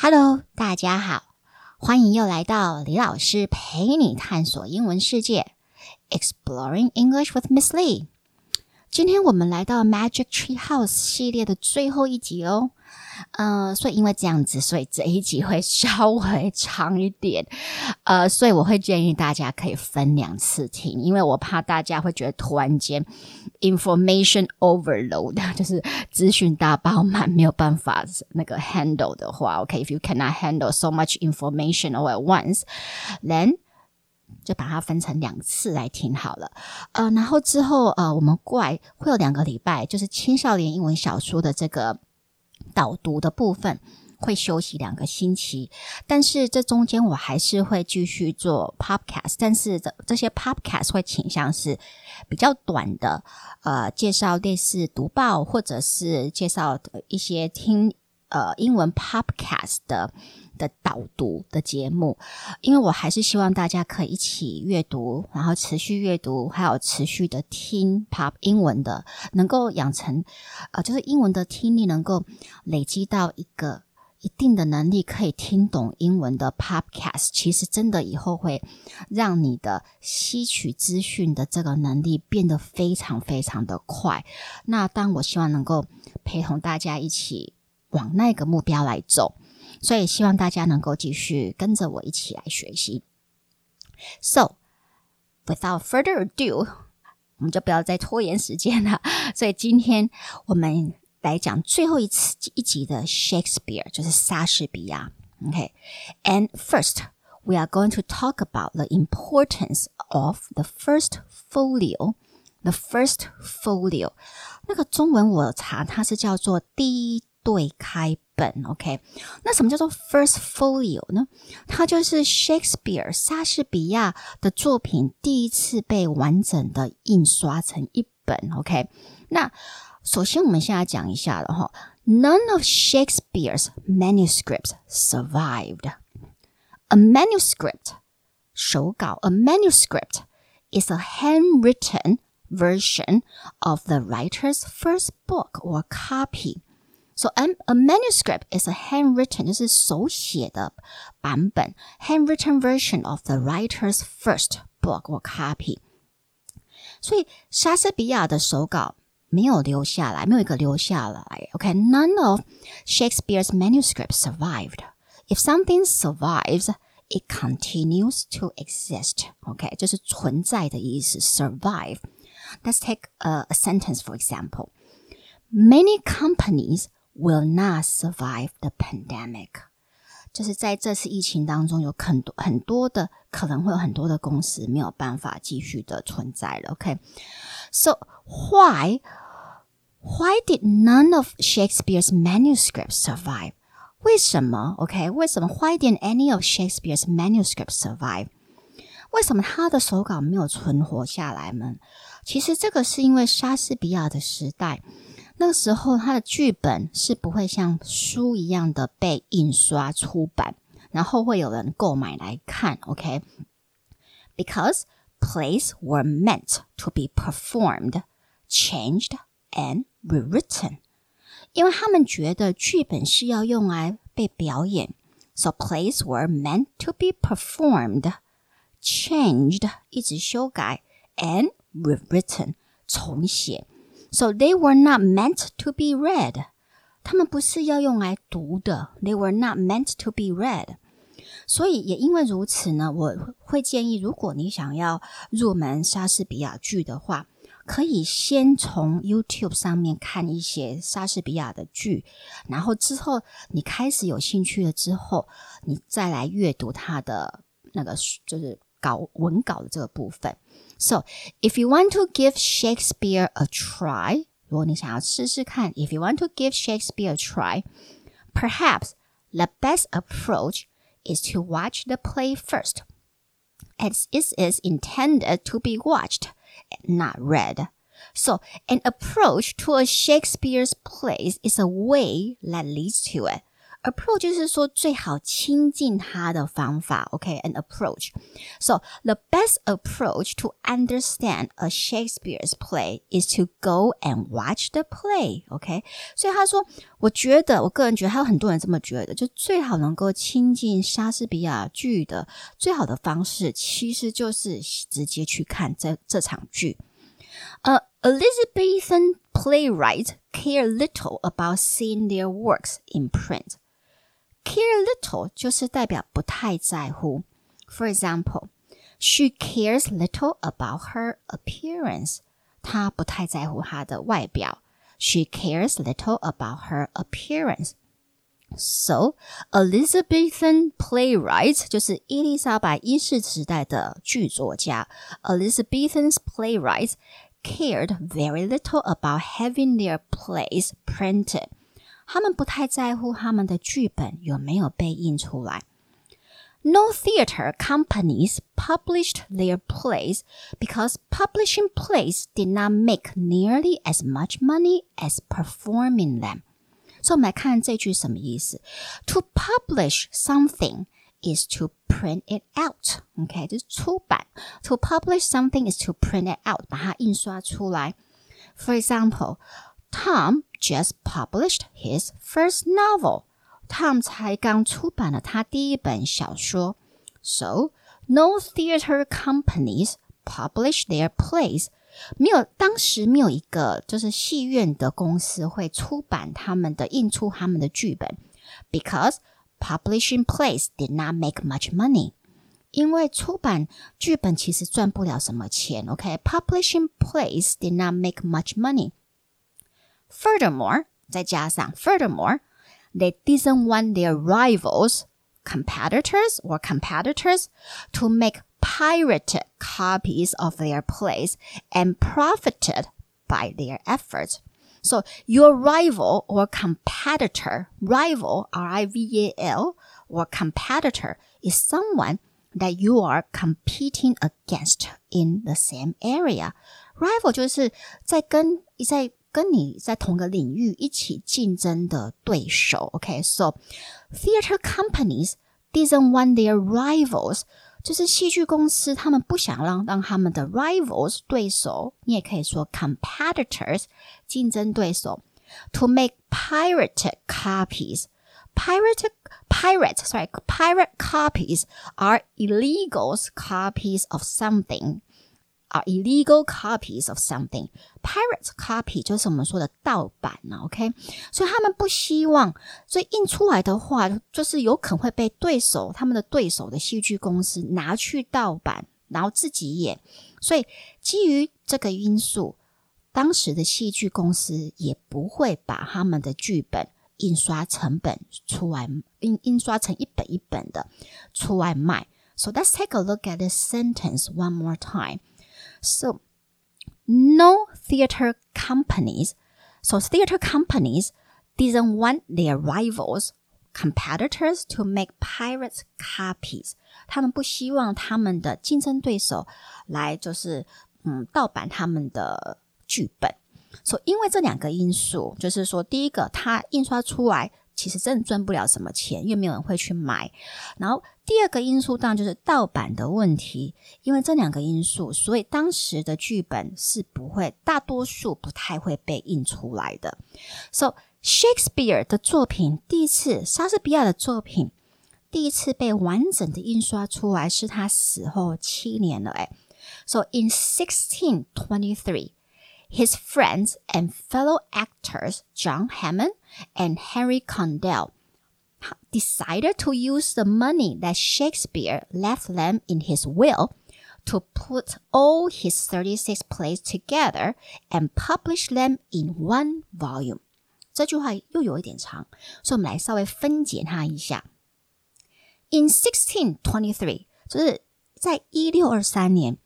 Hello，大家好，欢迎又来到李老师陪你探索英文世界，Exploring English with Miss Lee。今天我们来到 Magic Tree House 系列的最后一集哦。嗯，所以因为这样子，所以这一集会稍微长一点。呃，所以我会建议大家可以分两次听，因为我怕大家会觉得突然间 information overload，就是资讯大爆满，没有办法那个 handle 的话，OK，if you cannot handle so much information all at once，then 就把它分成两次来听好了。呃，然后之后呃，我们过来会有两个礼拜，就是青少年英文小说的这个。导读的部分会休息两个星期，但是这中间我还是会继续做 podcast，但是这这些 podcast 会倾向是比较短的，呃，介绍类似读报或者是介绍一些听呃英文 podcast 的。的导读的节目，因为我还是希望大家可以一起阅读，然后持续阅读，还有持续的听 pop 英文的，能够养成呃，就是英文的听力能够累积到一个一定的能力，可以听懂英文的 podcast。其实真的以后会让你的吸取资讯的这个能力变得非常非常的快。那当我希望能够陪同大家一起往那个目标来走。所以希望大家能够继续跟着我一起来学习。So, without further ado，我们就不要再拖延时间了。所以今天我们来讲最后一次一集的 Shakespeare，就是莎士比亚。OK，and first we are going to talk about the importance of the first folio. The first folio，那个中文我查它是叫做第一对开本，OK？那什么叫做 First Folio 呢？它就是 Shakespeare 莎士比亚的作品第一次被完整的印刷成一本，OK？那首先我们现在讲一下了哈，None of Shakespeare's manuscripts survived. A manuscript 手稿，a manuscript is a handwritten version of the writer's first book or copy. So a, a manuscript is a handwritten，就是手写的版本，handwritten version of the writer's first book or copy。所以莎士比亚的手稿没有留下来，没有一个留下来。OK，none、okay? of Shakespeare's manuscripts survived. If something survives, it continues to exist. OK，就是存在的意思。Survive. Let's take a, a sentence for example. Many companies will not survive the pandemic。就是在这次疫情当中，有很多很多的可能会有很多的公司没有办法继续的存在了。OK，so、okay? why why did none of Shakespeare's manuscripts survive？为什么？OK，为什么？Why didn't any of Shakespeare's manuscripts survive？为什么他的手稿没有存活下来呢？其实这个是因为莎士比亚的时代。 那个时候，他的剧本是不会像书一样的被印刷出版，然后会有人购买来看。OK，because plays were meant to be performed, changed and rewritten，因为他们觉得剧本是要用来被表演，so plays were meant to be performed, changed 一直修改 and rewritten 重写。 So they were not meant to be read. 他们不是要用来读的。They were not meant to be read. 所以也因为如此呢，我会建议，如果你想要入门莎士比亚剧的话，可以先从 YouTube 上面看一些莎士比亚的剧，然后之后你开始有兴趣了之后，你再来阅读他的那个就是稿文稿的这个部分。So, if you want to give Shakespeare a try, if you want to give Shakespeare a try, perhaps the best approach is to watch the play first, as it is intended to be watched, not read. So, an approach to a Shakespeare's plays is a way that leads to it. approach 就是说最好亲近他的方法，OK，an、okay? approach. So the best approach to understand a Shakespeare's play is to go and watch the play, OK？所以他说，我觉得，我个人觉得，还有很多人这么觉得，就最好能够亲近莎士比亚剧的最好的方式，其实就是直接去看这这场剧。呃、uh,，Elizabethan playwrights care little about seeing their works in print. Care little 就是代表不太在乎。For example, she cares little about her appearance. 她不太在乎她的外表。She cares little about her appearance. So, Elizabethan playwrights 就是伊丽莎白一世时代的剧作家。Elizabethan playwrights cared very little about having their plays printed. 他们不太在乎他们的剧本有没有被印出来。No theater companies published their plays because publishing plays did not make nearly as much money as performing them. 所以我们来看这句什么意思？To publish something is to print it out. OK，就是出版。To publish something is to print it out，把它印刷出来。For example, Tom just published his first novel. Tom 才刚出版了他第一本小说。So no theater companies publish their plays. 没有，当时没有一个就是戏院的公司会出版他们的印出他们的剧本，because publishing plays did not make much money. 因为出版剧本其实赚不了什么钱，OK？Publishing plays did not make much money. Furthermore，再加上 furthermore, they didn't want their rivals, competitors or competitors to make pirated copies of their plays and profited by their efforts. So your rival or competitor, rival, R-I-V-A-L, or competitor is someone that you are competing against in the same area. Rival 就是在跟在 跟你在同个领域一起竞争的对手。OK，so、okay? theater companies didn't want their rivals，就是戏剧公司他们不想让让他们的 rivals 对手，你也可以说 competitors 竞争对手，to make pirated copies。Pirate, pirate, sorry, pirate copies are illegal copies of something are illegal copies of something. Pirate copy 就是我们说的盗版呢，OK？所以他们不希望，所以印出来的话，就是有可能会被对手他们的对手的戏剧公司拿去盗版，然后自己演。所以基于这个因素，当时的戏剧公司也不会把他们的剧本印刷成本出来，印印刷成一本一本的出来卖。So let's take a look at this sentence one more time. So, no theater companies, so theater companies didn't want their rivals, competitors to make pirate copies. 他们不希望他们的竞争对手来就是嗯盗版他们的剧本。所、so, 因为这两个因素，就是说，第一个，它印刷出来 其实真的赚不了什么钱，因为没有人会去买。然后第二个因素当然就是盗版的问题，因为这两个因素，所以当时的剧本是不会，大多数不太会被印出来的。So Shakespeare 的作品第一次，莎士比亚的作品第一次被完整的印刷出来，是他死后七年了。哎，So in sixteen twenty three。his friends and fellow actors John Hammond and Henry Condell decided to use the money that Shakespeare left them in his will to put all his 36 plays together and publish them in one volume. 这句话又有一点长，所以我们来稍微分解它一下。In 1623，就是在一六二三年。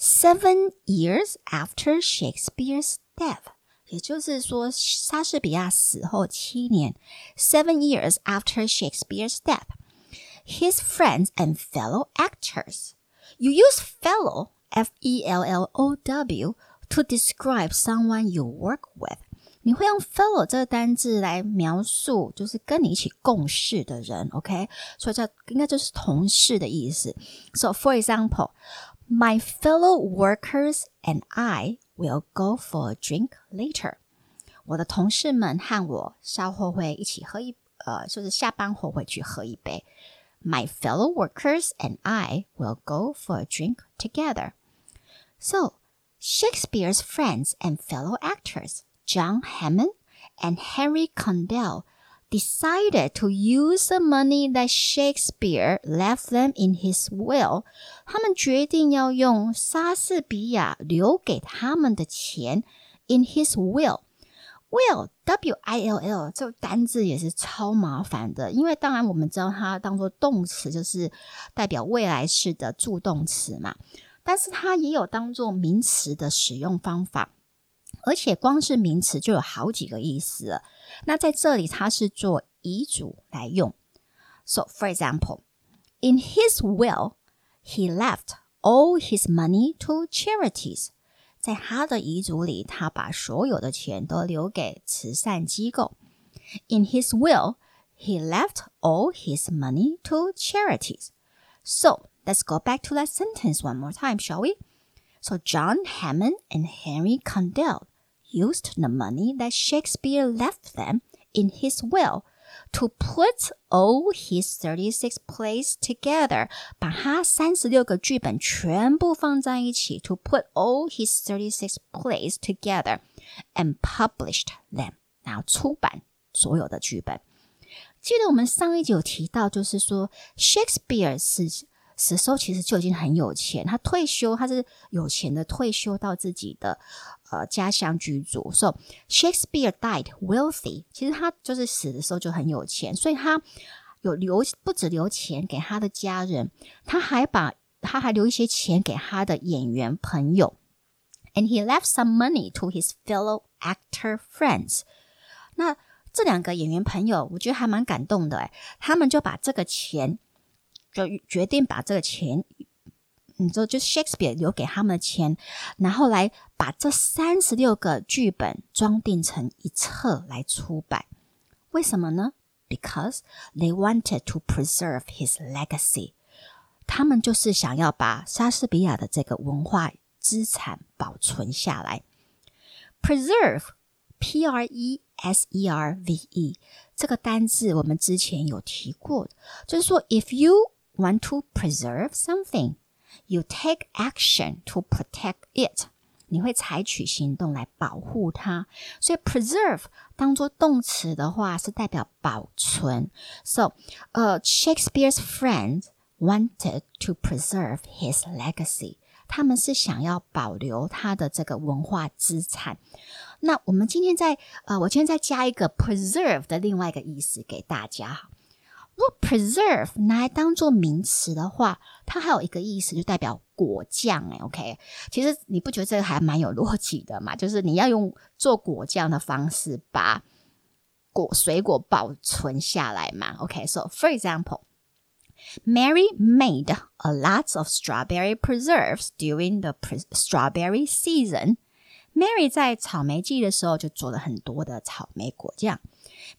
seven years after Shakespeare's death，也就是说，莎士比亚死后七年，seven years after Shakespeare's death, his friends and fellow actors. You use fellow, F E L L O W, to describe someone you work with. 你会用 fellow 这个单字来描述，就是跟你一起共事的人，OK？所以叫应该就是同事的意思。So for example, my fellow workers and I will go for a drink later. 我的同事们和我稍后会一起喝一呃，就是下班后会去喝一杯。My fellow workers and I will go for a drink together. So Shakespeare's friends and fellow actors, John Hammond and Henry Condell, decided to use the money that Shakespeare left them in his will. 他们决定要用莎士比亚留给他们的钱 in his will。Will W I L L 这个单字也是超麻烦的，因为当然我们知道它当做动词就是代表未来式的助动词嘛。但是它也有当做名词的使用方法，而且光是名词就有好几个意思。那在这里，它是做遗嘱来用。So, for example, in his will, he left all his money to charities. 在他的遗嘱里，他把所有的钱都留给慈善机构。In his will, he left all his money to charities. So Let's go back to that sentence one more time, shall we? So John Hammond and Henry Condell used the money that Shakespeare left them in his will to put all his thirty-six plays together，把他三十六个剧本全部放在一起，to put all his thirty-six plays together and published them，然后出版所有的剧本。记得我们上一集有提到，就是说 Shakespeare 是 死时候其实就已经很有钱，他退休，他是有钱的，退休到自己的呃家乡居住。So Shakespeare died wealthy，其实他就是死的时候就很有钱，所以他有留不止留钱给他的家人，他还把他还留一些钱给他的演员朋友。And he left some money to his fellow actor friends。那这两个演员朋友，我觉得还蛮感动的诶，他们就把这个钱。就决定把这个钱，你知道，就 Shakespeare 留给他们的钱，然后来把这三十六个剧本装订成一册来出版。为什么呢？Because they wanted to preserve his legacy。他们就是想要把莎士比亚的这个文化资产保存下来。Preserve，P R E S E R V E，这个单字我们之前有提过，就是说，if you want to preserve something, you take action to protect it. 你会采取行动来保护它，所以 preserve 当做动词的话是代表保存。So, uh, Shakespeare's friends wanted to preserve his legacy. 他们是想要保留他的这个文化资产。那我们今天在呃，我今天再加一个 preserve 的另外一个意思给大家。 如果 preserve 拿来当做名词的话，它还有一个意思，就代表果酱。哎，OK，其实你不觉得这个还蛮有逻辑的嘛？就是你要用做果酱的方式把果水果保存下来嘛。OK，so for example。Mary made a lot of strawberry preserves during the strawberry season. Mary 在草莓季的时候就做了很多的草莓果酱。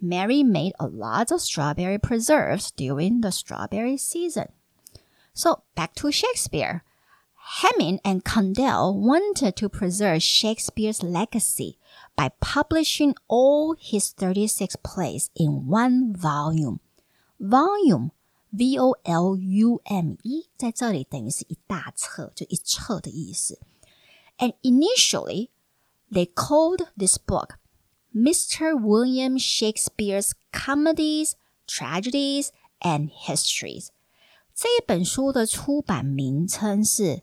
Mary made a lot of strawberry preserves during the strawberry season. So back to Shakespeare. Hemming and Condell wanted to preserve Shakespeare's legacy by publishing all his 36 plays in one volume. Volume, V O L U M E，在这里等于是一大册，就一册的意思。And initially, they called this book Mr. William Shakespeare's Comedies, Tragedies and Histories。这一本书的出版名称是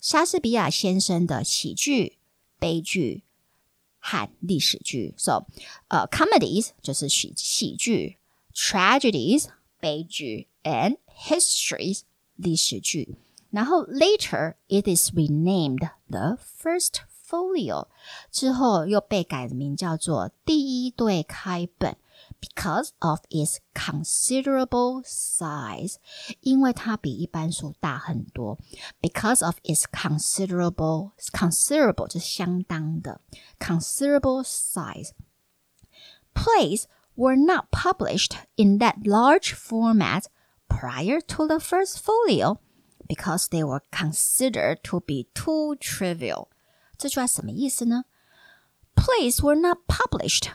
莎士比亚先生的喜剧、悲剧和历史剧。So，呃、uh,，comedies 就是喜喜剧，tragedies 悲剧，and histories 历史剧。然后 later it is renamed the first Folio 之后又被改名叫做第一对开本，because of its considerable size，因为它比一般书大很多。Because of its considerable considerable 就相当的 considerable size plays were not published in that large format prior to the first folio because they were considered to be too trivial. 这句话什么意思呢？Plays were not published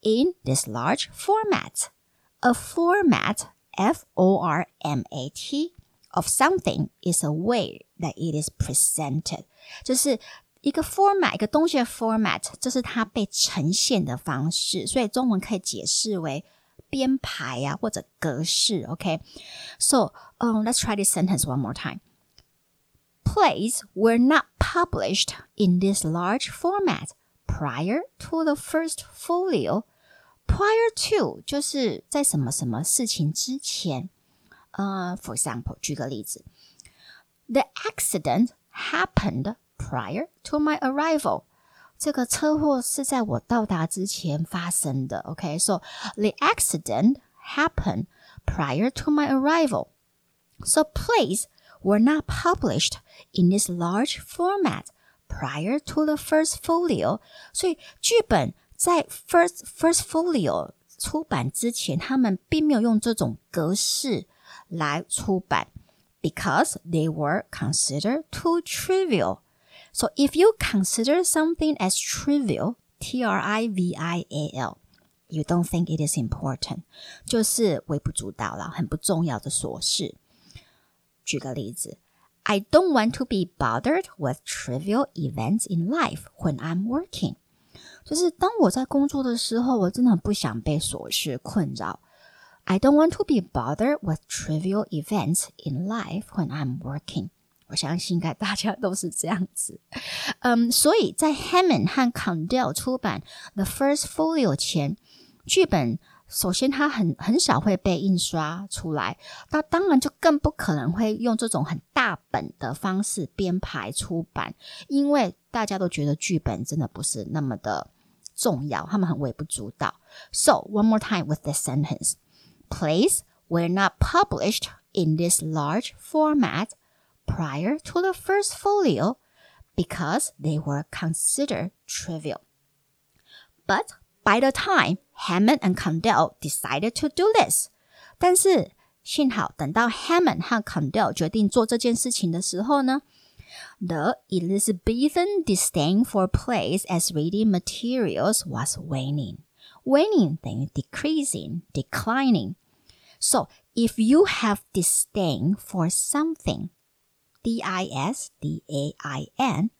in this large format. A format, F O R M A T, of something is a way that it is presented. 就是一个 format，一个东西的 format，这是它被呈现的方式，所以中文可以解释为编排呀、啊、或者格式。OK，so、okay? um, let's try this sentence one more time. Plays were not published in this large format prior to the first folio. Prior to 就是在什么什么事情之前。呃、uh,，for example，举个例子，The accident happened prior to my arrival. 这个车祸是在我到达之前发生的。OK，so、okay? the accident happened prior to my arrival. So plays were not published in this large format prior to the first folio. 所以剧本在 first first folio 出版之前，他们并没有用这种格式来出版，because they were considered too trivial. So if you consider something as trivial, T R I V I A L, you don't think it is important，就是微不足道了，很不重要的琐事。 举个例子，I don't want to be bothered with trivial events in life when I'm working。就是当我在工作的时候，我真的很不想被琐事困扰。I don't want to be bothered with trivial events in life when I'm working。我相信应该大家都是这样子，嗯，所以在 Hammond 和 Condell 出版 The First Folio 前，剧本 首先它很很少会被印刷出来，那当然就更不可能会用这种很大本的方式编排出版，因为大家都觉得剧本真的不是那么的重要，他们很微不足道。So one more time with this sentence: Plays were not published in this large format. prior to the first folio because they were considered trivial. But by the time Hammond and Condell decided to do this，但是幸好等到 Hammond 和 Condell 决定做这件事情的时候呢，the Elizabethan disdain for plays as reading materials was waning. Waning 等于 decreasing, declining. So if you have disdain for something, D I S D A I N,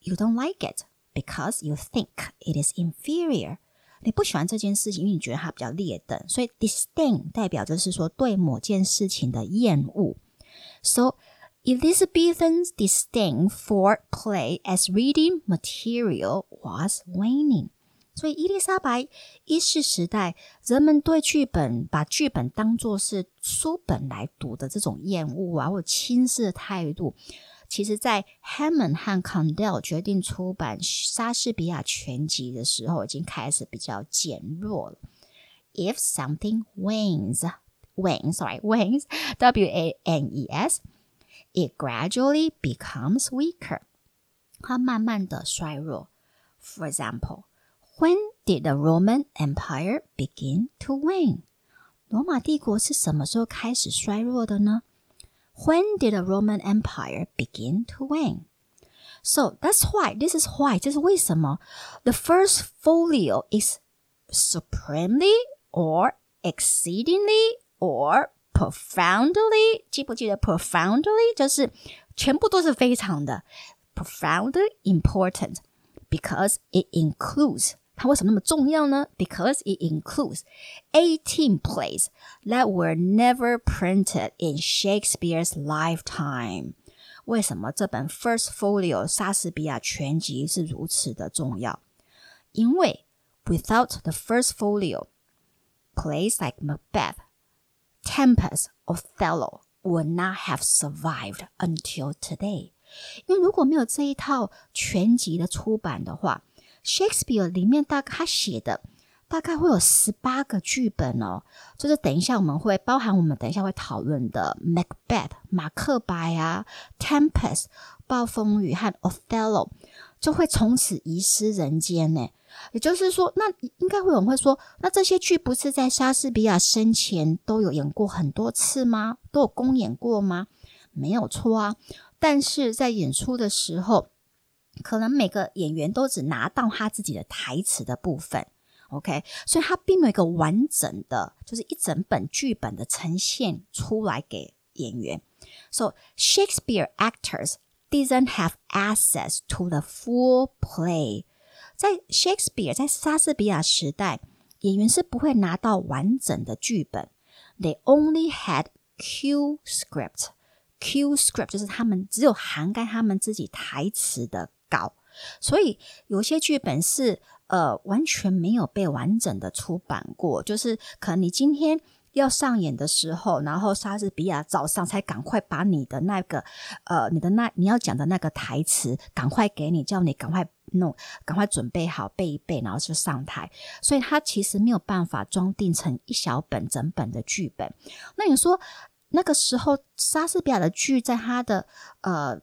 you don't like it because you think it is inferior. 你不喜欢这件事情，因为你觉得它比较劣等，所以 disdain 代表就是说对某件事情的厌恶。So Elizabethan's disdain for play as reading material was waning. 所以伊丽莎白一世时代，人们对剧本把剧本当作是书本来读的这种厌恶啊，或轻视的态度，其实，在 Hammond 和 Condell 决定出版莎士比亚全集的时候，已经开始比较减弱了。If something wanes, wanes, sorry, wanes, W A N E S, it gradually becomes weaker. 它慢慢的衰弱。For example. When did the Roman Empire begin to wane？罗马帝国是什么时候开始衰弱的呢 ？When did the Roman Empire begin to wane? So that's why this is why 这是为什么 the first folio is supremely or exceedingly or profoundly 记不记得 profoundly 就是全部都是非常的 profoundly important because it includes 它为什么那么重要呢？Because it includes eighteen plays that were never printed in Shakespeare's lifetime。为什么这本 First Folio 莎士比亚全集是如此的重要？因为 without the First Folio, plays like Macbeth, Tempest, Othello would not have survived until today。因为如果没有这一套全集的出版的话 ，Shakespeare 里面大概他写的大概会有十八个剧本哦，就是等一下我们会包含我们等一下会讨论的 Macbeth 马克白啊，Tempest 暴风雨和 Othello 就会从此遗失人间呢。也就是说，那应该会有人会说，那这些剧不是在莎士比亚生前都有演过很多次吗？都有公演过吗？没有错啊。但是在演出的时候，可能每个演员都只拿到他自己的台词的部分，OK，所以他并没有一个完整的，就是一整本剧本的呈现出来给演员。So Shakespeare actors didn't have access to the full play。在 Shakespeare 在莎士比亚时代，演员是不会拿到完整的剧本。They only had cue script。Q script 就是他们只有涵盖他们自己台词的稿，所以有些剧本是呃完全没有被完整的出版过，就是可能你今天要上演的时候，然后莎士比亚早上才赶快把你的那个呃你的那你要讲的那个台词赶快给你，叫你赶快弄，赶快准备好背一背，然后就上台，所以他其实没有办法装订成一小本整本的剧本。那你说？那个时候，莎士比亚的剧在他的呃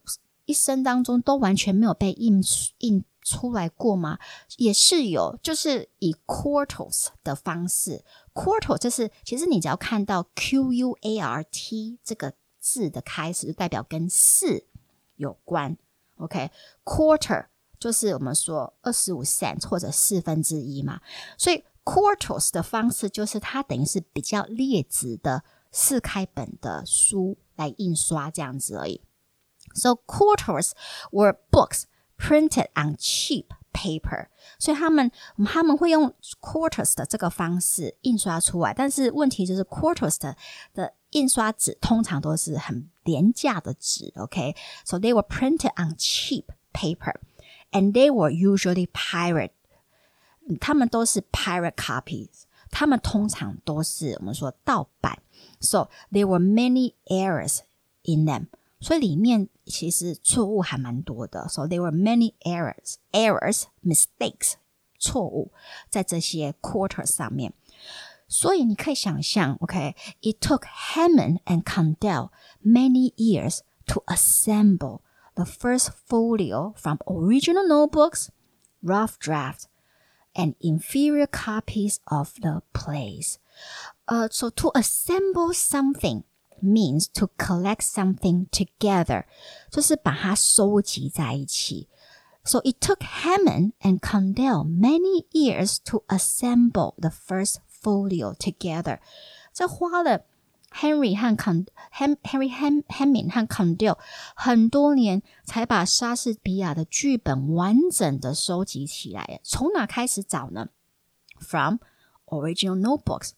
一生当中都完全没有被印印出来过吗？也是有，就是以 quartos 的方式，quarto 就是其实你只要看到 Q U A R T 这个字的开始，就代表跟四有关。OK，quarter 就是我们说二十五 cent 或者四分之一嘛，所以 quartos 的方式就是它等于是比较劣质的。四开本的书来印刷这样子而已。So quartos were books printed on cheap paper，所以他们他们会用 quartos 的这个方式印刷出来。但是问题就是 quartos 的的印刷纸通常都是很廉价的纸。OK，so they were printed on cheap paper, and they were usually pirate。他们都是 pirate copies，他们通常都是我们说盗版。So there were many errors in them。所以里面其实错误还蛮多的。So there were many errors, errors, mistakes，错误在这些 quarters 上面。所以你可以想象，OK，it、okay, took Hammond and Condell many years to assemble the first folio from original notebooks, rough drafts, and inferior copies of the plays. Uh, so to assemble something means to collect something together，就是把它收集在一起。So it took Hammond and Condell many years to assemble the first folio together。这花了 Henry 和 Con Henry Ham Hammond 和 Condell 很多年才把莎士比亚的剧本完整的收集起来。从哪开始找呢？From original notebooks。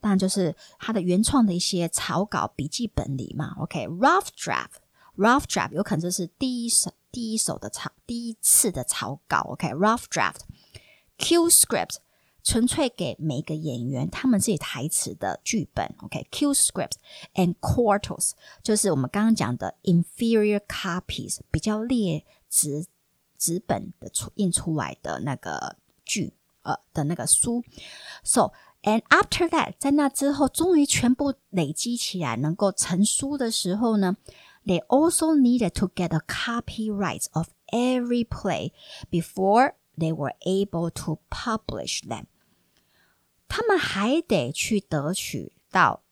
当然就是他的原创的一些草稿笔记本里嘛。OK，rough draft，rough draft 有可能就是第一首第一首的草第一次的草稿。OK，rough draft，Q script 纯粹给每个演员他们自己台词的剧本。OK，Q script and quartos 就是我们刚刚讲的 inferior copies 比较劣质纸本的出印出来的那个剧呃的那个书。So And after that，在那之后，终于全部累积起来，能够成书的时候呢，they also needed to get a copyright of every play before they were able to publish them。他们还得去得取到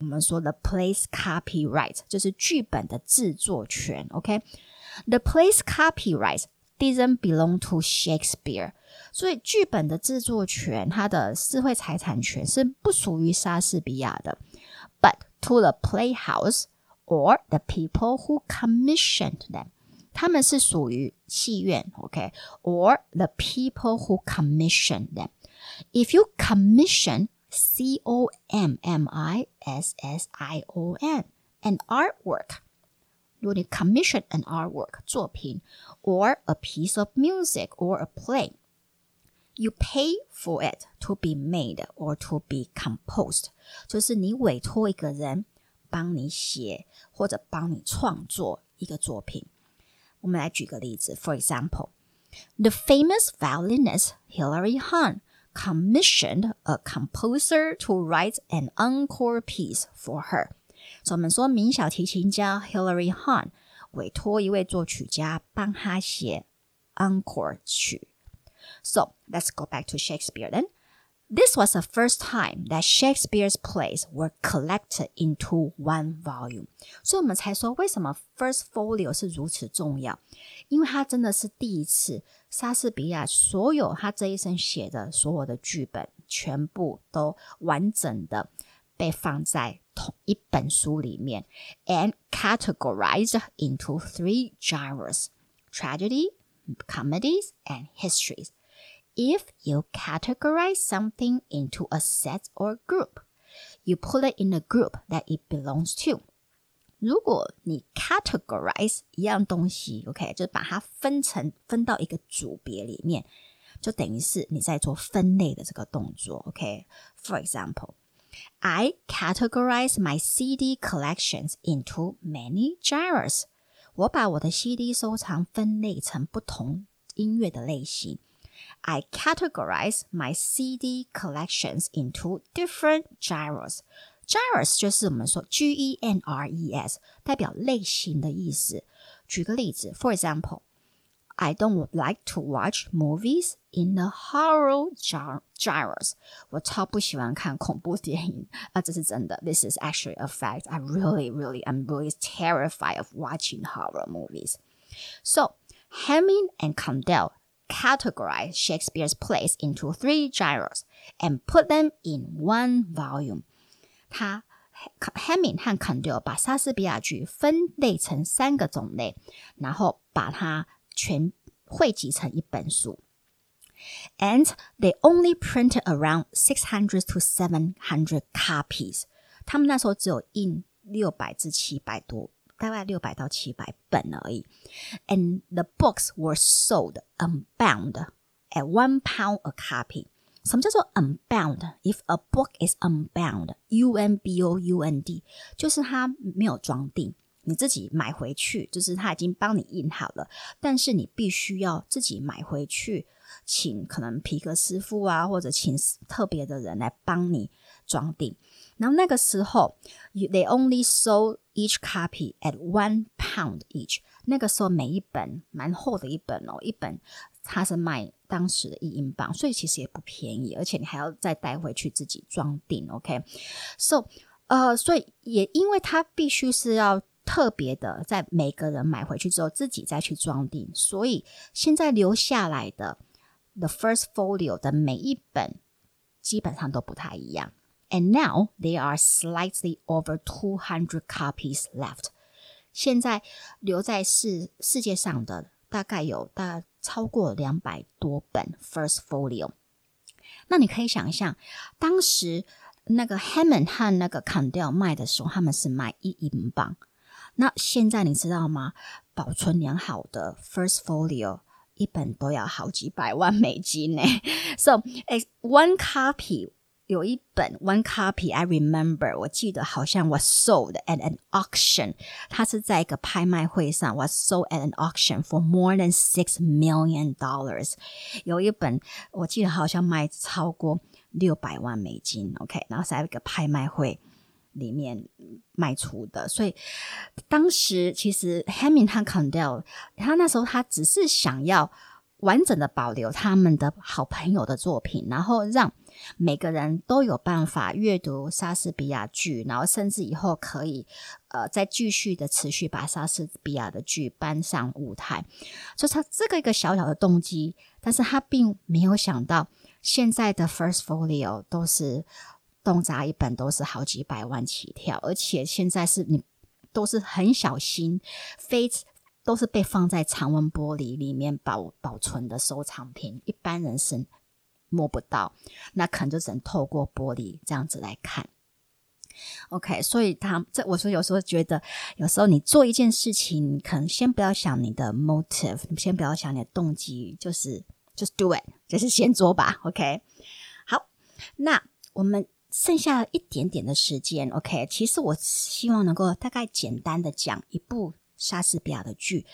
我们说的 place copyright，就是剧本的制作权。OK，the place copyright didn't belong to Shakespeare。 所以剧本的制作权，它的智慧财产权是不属于莎士比亚的，but to the playhouse or the people who commissioned them，他们是属于戏院，OK，or the people who commissioned them。If you commission C O M M I S S I O N an artwork，如果你 commission an artwork 作品，or a piece of music or a play。 you pay for it to be made or to be composed，就是你委托一个人帮你写或者帮你创作一个作品。我们来举个例子，For example, the famous violinist Hilary Hahn commissioned a composer to write an encore piece for her。所以我们说，名小提琴家 Hilary Hahn 委托一位作曲家帮他写 encore 曲。 So let's go back to Shakespeare then. This was the first time that Shakespeare's plays were collected into one volume. 所以我们才说为什么 First Folio 是如此重要，因为它真的是第一次，莎士比亚所有他这一生写的所有的剧本，全部都完整的被放在同一本书里面，and categorized into three genres: tragedy, comedies, and histories. If you categorize something into a set or group, you put it in a group that it belongs to. 如果你 categorize 一样东西，OK，就把它分成分到一个组别里面，就等于是你在做分类的这个动作，OK。For example, I categorize my CD collections into many genres. 我把我的 CD 收藏分类成不同音乐的类型。 I categorize my CD collections into different genres. Genres 就是我们说 G E N R E S，代表类型的意思。举个例子，For example。I don't like to watch movies in the horror genres. 我超不喜欢看恐怖电影啊，这是真的。This is actually a fact. I really, really, I'm really terrified of watching horror movies. So, Hemming and Condell categorize Shakespeare's plays into three genres and put them in one volume. 他 Hemming 和 Condell 把莎士比亚剧分类成三个种类，然后把它全汇集成一本书。And they only printed around six hundred to seven hundred copies。他们那时候只有印六百至七百多。 大概六百到七百本而已，and the books were sold unbound at one pound a copy。什么叫做 unbound？If a book is unbound，U N B O U N D，就是它没有装订，你自己买回去，就是他已经帮你印好了，但是你必须要自己买回去，请可能皮革师傅啊，或者请特别的人来帮你装订。然后那个时候，they only sold each copy at one pound each。那个时候每一本蛮厚的一本哦，一本它是卖当时的一英镑，所以其实也不便宜，而且你还要再带回去自己装订。OK，so 呃，所以也因为它必须是要。特别的，在每个人买回去之后，自己再去装订。所以现在留下来的 The First Folio 的每一本基本上都不太一样。And now there are slightly over two hundred copies left。现在留在世世界上的大概有大超过两百多本 First Folio。那你可以想象，当时那个 Hammond 和那个 Condell 卖的时候，他们是卖一英镑。那现在你知道吗？保存良好的 First Folio 一本都要好几百万美金呢。So, one copy 有一本 one copy I remember 我记得好像 was sold at an auction，它是在一个拍卖会上 was sold at an auction for more than six million dollars。有一本我记得好像卖超过六百万美金。OK，然后在一个拍卖会。里面卖出的，所以当时其实 Hemming 和 Condell，他那时候他只是想要 完整的保留他们的好朋友的作品，然后让每个人都有办法阅读莎士比亚剧，然后甚至以后可以呃再继续的持续把莎士比亚的剧搬上舞台，所以他这个一个小小的动机，但是他并没有想到现在的 First Folio 都是。动辄一本都是好几百万起跳，而且现在是你都是很小心，非都是被放在常温玻璃里面保保存的收藏品，一般人是摸不到，那可能就只能透过玻璃这样子来看。OK，所以他这我说有时候觉得，有时候你做一件事情，可能先不要想你的 motive，先不要想你的动机，就是 just do it，就是先做吧。OK，好，那我们。剩下一点点的时间，OK。其实我希望能够大概简单的讲一部莎士比亚的剧，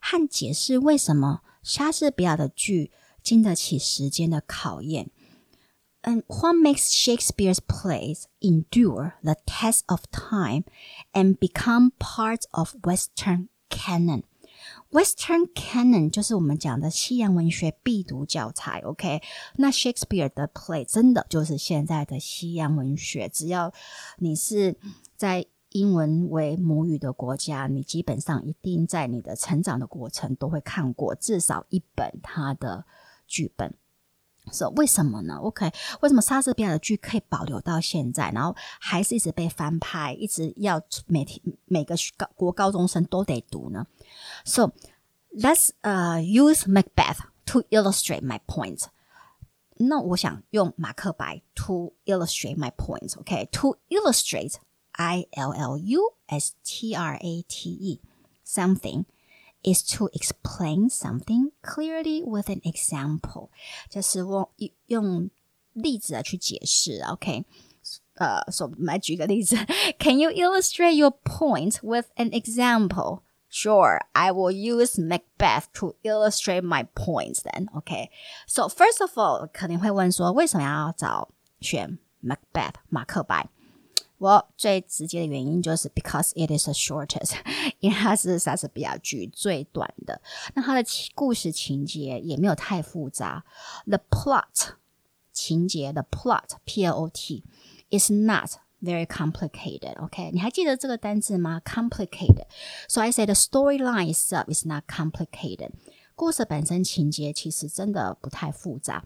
和解释为什么莎士比亚的剧经得起时间的考验。嗯 what makes Shakespeare's plays endure the test of time and become part of Western canon？Western canon 就是我们讲的西洋文学必读教材，OK？那 Shakespeare 的 play 真的就是现在的西洋文学，只要你是在英文为母语的国家，你基本上一定在你的成长的过程都会看过至少一本他的剧本。So 为什么呢？OK，为什么莎士比亚的剧可以保留到现在，然后还是一直被翻拍，一直要每天每个高国高中生都得读呢？So let's uh use Macbeth to illustrate my point. 那我想用马克白 to illustrate my point. OK, to illustrate, I L L U S T R A T E something is to explain something clearly with an example，就是我用例子来去解释。OK，呃，所、so, 我们来举个例子。Can you illustrate your point with an example? Sure, I will use Macbeth to illustrate my points. Then, okay. So first of all，肯定会问说，为什么要找选 Macbeth 马克白？ 我最直接的原因就是 because it is the shortest，因为它是莎士比亚剧最短的。那它的故事情节也没有太复杂。The plot 情节的 plot P L O T is not very complicated. OK，你还记得这个单字吗？Complicated. So I say the storyline itself is not complicated. 故事本身情节其实真的不太复杂。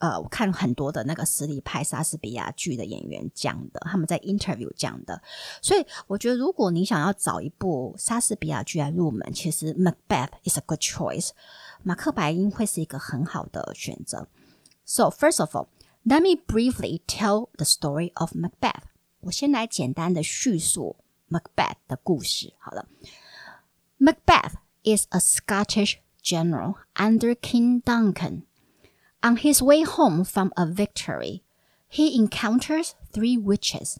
呃，我看很多的那个实力派莎士比亚剧的演员讲的，他们在 interview 讲的，所以我觉得如果你想要找一部莎士比亚剧来入门，其实 Macbeth is a good choice，马克白应会是一个很好的选择。So first of all, let me briefly tell the story of Macbeth。我先来简单的叙述 Macbeth 的故事。好了，Macbeth is a Scottish general under King Duncan。 On his way home from a victory, he encounters three witches,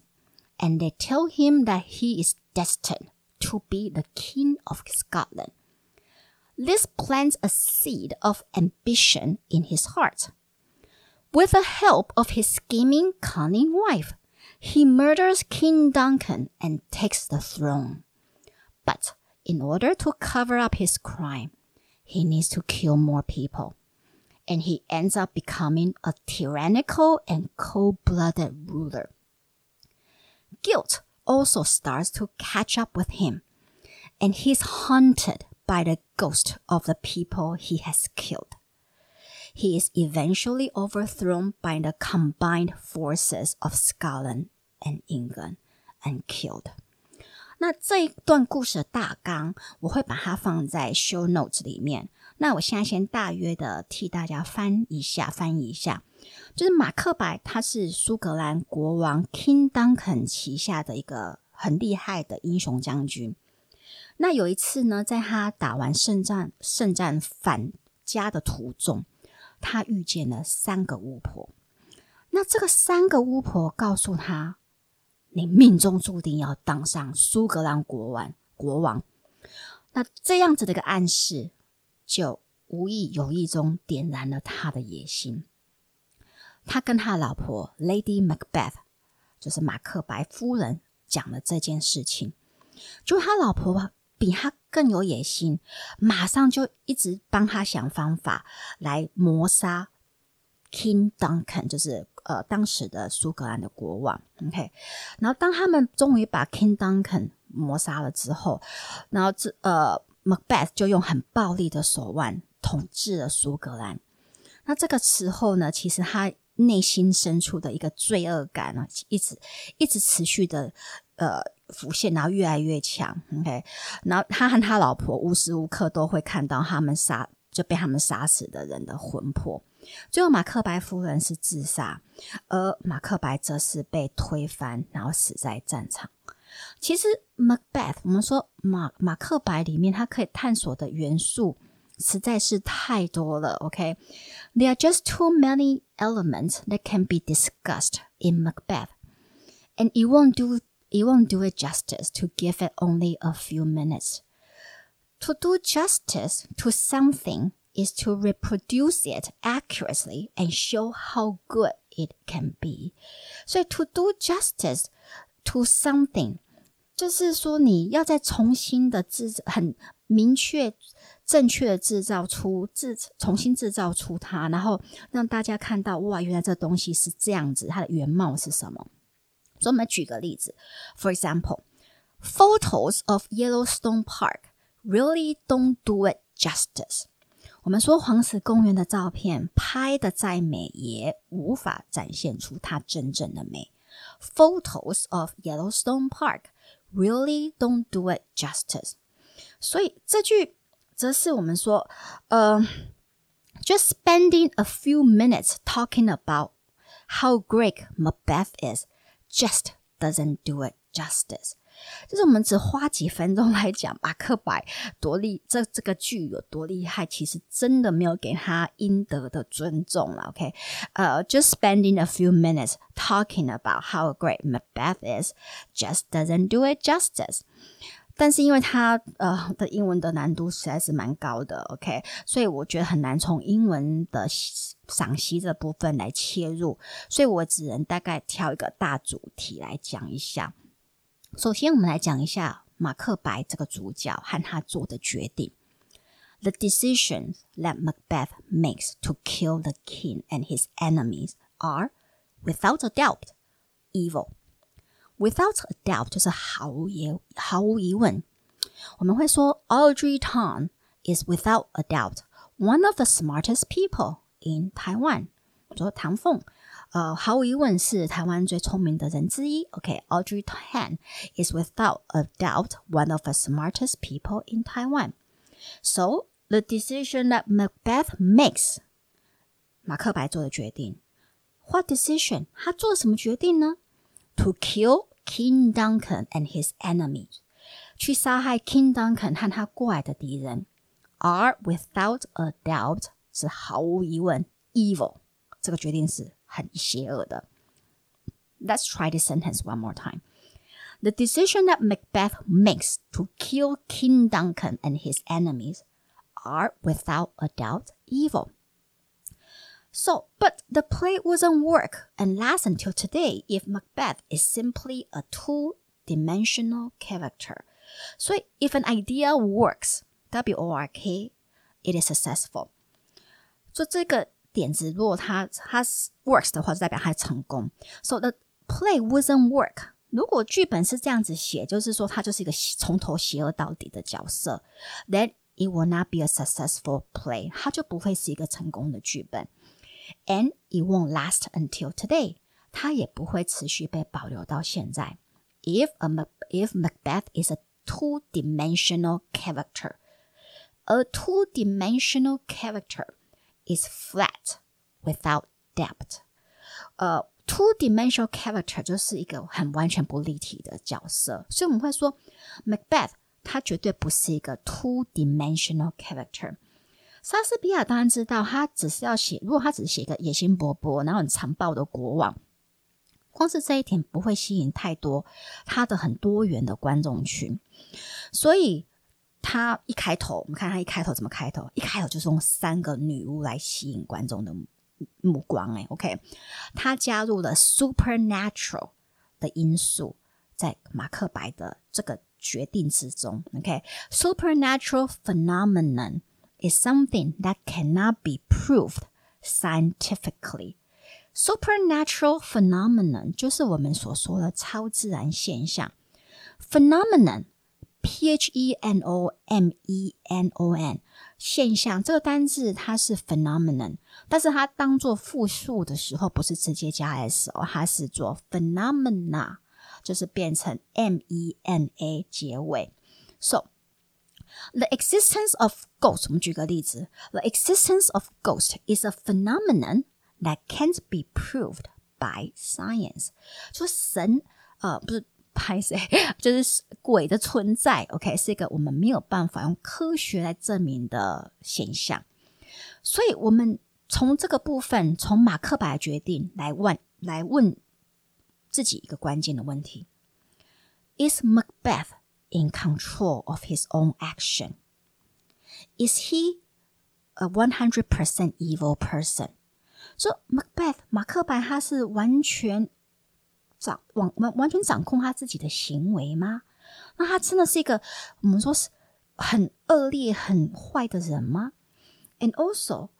and they tell him that he is destined to be the king of Scotland. This plants a seed of ambition in his heart. With the help of his scheming, cunning wife, he murders King Duncan and takes the throne. But in order to cover up his crime, he needs to kill more people and he ends up becoming a tyrannical and cold blooded ruler. Guilt also starts to catch up with him, and he's haunted by the ghost of the people he has killed. He is eventually overthrown by the combined forces of Scotland and England and killed. 那这一段故事的大纲，我会把它放在 show notes 里面。 那我现在先大约的替大家翻一下，翻译一下，就是马克白他是苏格兰国王 King Duncan 旗下的一个很厉害的英雄将军。那有一次呢，在他打完胜战胜战返家的途中，他遇见了三个巫婆。那这个三个巫婆告诉他。你命中注定要当上苏格兰国王，国王。那这样子的一个暗示，就无意有意中点燃了他的野心。他跟他老婆 Lady Macbeth，就是马克白夫人，讲了这件事情。就他老婆比他更有野心，马上就一直帮他想方法来谋杀 King Duncan，就是。呃，当时的苏格兰的国王，OK，然后当他们终于把 King Duncan 谋杀了之后，然后这呃，Macbeth 就用很暴力的手腕统治了苏格兰。那这个时候呢，其实他内心深处的一个罪恶感呢，一直一直持续的呃浮现，然后越来越强，OK，然后他和他老婆无时无刻都会看到他们杀就被他们杀死的人的魂魄。最后，马克白夫人是自杀，而马克白则是被推翻，然后死在战场。其实，Macbeth，我们说马马克白里面，它可以探索的元素实在是太多了。OK，there are just too many elements that can be discussed in Macbeth，and it won't do it won't do it justice to give it only a few minutes. To do justice to something is to reproduce it accurately and show how good it can be. So to do justice to something 就是说，你要再重新的制很明确、正确的制造出制，重新制造出它，然后让大家看到，哇，原来这东西是这样子，它的原貌是什么。所以，我们举个例子，For example, photos of Yellowstone Park really don't do it justice。我们说黄石公园的照片拍的再美，也无法展现出它真正的美。Photos of Yellowstone Park really don't do it justice。所以这句则是我们说，呃，just spending a few minutes talking about how great Macbeth is just doesn't do it justice。 就是我们只花几分钟来讲马克白多厉，这这个剧有多厉害，其实真的没有给他应得的尊重了。OK，呃，just spending a few minutes talking about how great Macbeth is just doesn't do it justice。但是因为它呃的英文的难度实在是蛮高的，OK，所以我觉得很难从英文的赏析这部分来切入，所以我只能大概挑一个大主题来讲一下。首先，我们来讲一下马克白这个主角和他做的决定。The decisions that Macbeth makes to kill the king and his enemies are, without a doubt, evil. Without a doubt 就是毫无疑毫无疑问。我们会说 Audrey Tang is without a doubt one of the smartest people in Taiwan。我说唐凤。 呃，毫无疑问是台湾最聪明的人之一。OK，Audrey、okay, Tan is without a doubt one of the smartest people in Taiwan. So the decision that Macbeth makes，马克白做的决定。What decision？他做什么决定呢？To kill King Duncan and his enemies，去杀害 King Duncan 和他过来的敌人，are without a doubt 是毫无疑问 evil。这个决定是 很邪恶的。Let's try this sentence one more time. The decision that Macbeth makes to kill King Duncan and his enemies are without a doubt evil. So, but the play wouldn't work and last until today if Macbeth is simply a two dimensional character. So, if an idea works, W O R K, it is successful. 所以这个 点子，如果它它 works 的话，就代表它成功。So the play wasn't work。如果剧本是这样子写，就是说它就是一个从头邪恶到底的角色，then it will not be a successful play。它就不会是一个成功的剧本，and it won't last until today。它也不会持续被保留到现在。If a if Macbeth is a two-dimensional character, a two-dimensional character is flat without depth。呃，two-dimensional character 就是一个很完全不立体的角色，所以我们会说 Macbeth 他绝对不是一个 two-dimensional character。莎士比亚当然知道，他只是要写，如果他只是写一个野心勃勃、然后很残暴的国王，光是这一点不会吸引太多他的很多元的观众群，所以。 他一开头，我们看他一开头怎么开头？一开头就是用三个女巫来吸引观众的目光。哎，OK，他加入了 supernatural 的因素在马克白的这个决定之中。OK，supernatural phenomenon is something that cannot be proved scientifically. Supernatural phenomenon 就是我们所说的超自然现象。phenomenon P H E N O M E N O N 现象这个单字它是 phenomenon，但是它当做复数的时候不是直接加 s 哦，它是做 phenomena，就是变成 M E N A 结尾。So the existence of ghosts，我们举个例子，the existence of ghost is a phenomenon that can't be proved by science。说神呃不是。 拍谁？就是鬼的存在，OK，是一个我们没有办法用科学来证明的现象。所以，我们从这个部分，从马克白决定来问，来问自己一个关键的问题 Is Macbeth in control of his own action? Is he a one hundred percent evil person？说 Macbeth 马克白他是完全掌完完完全掌控他自己的行为吗？那他真的是一个我们说是很恶劣、很坏的人吗？And also,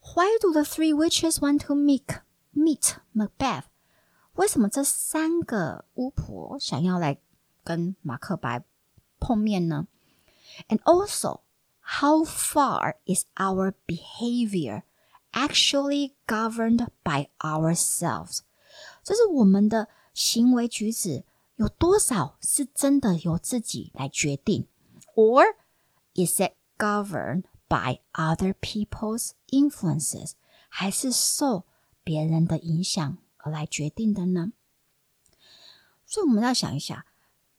why do the three witches want to meet meet Macbeth？为什么这三个巫婆想要来跟马克白碰面呢？And also, how far is our behavior actually governed by ourselves？这是我们的 行为举止有多少是真的由自己来决定，or is it governed by other people's influences？还是受别人的影响而来决定的呢？所以我们要想一下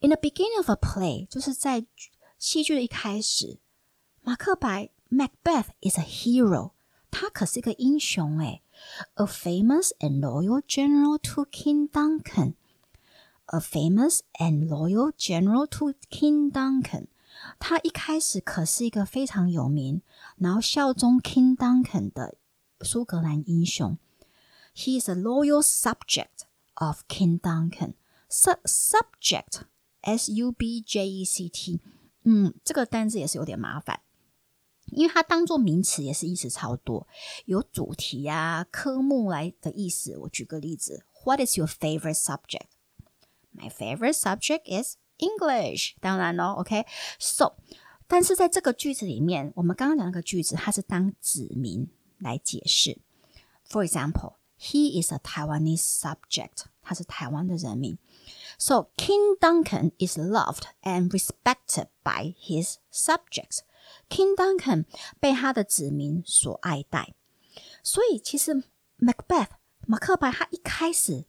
，in the beginning of a play，就是在戏剧的一开始，马克白 Macbeth is a hero，他可是一个英雄诶 a famous and loyal general to King Duncan。a famous and loyal general to King Duncan。他一开始可是一个非常有名，然后效忠 King Duncan 的苏格兰英雄。He is a loyal subject of King Duncan. Sub subject, S U B J E C T。嗯，这个单字也是有点麻烦， 因为它当做名词也是意思超多，有主题啊、科目来的意思。我举个例子，What is your favorite subject？My favorite subject is English。当然咯 o k So，但是在这个句子里面，我们刚刚讲那个句子，它是当指名来解释。For example, he is a Taiwanese subject。他是台湾的人民。So King Duncan is loved and respected by his subjects. King Duncan 被他的子民所爱戴。所以其实 Macbeth 马克白他一开始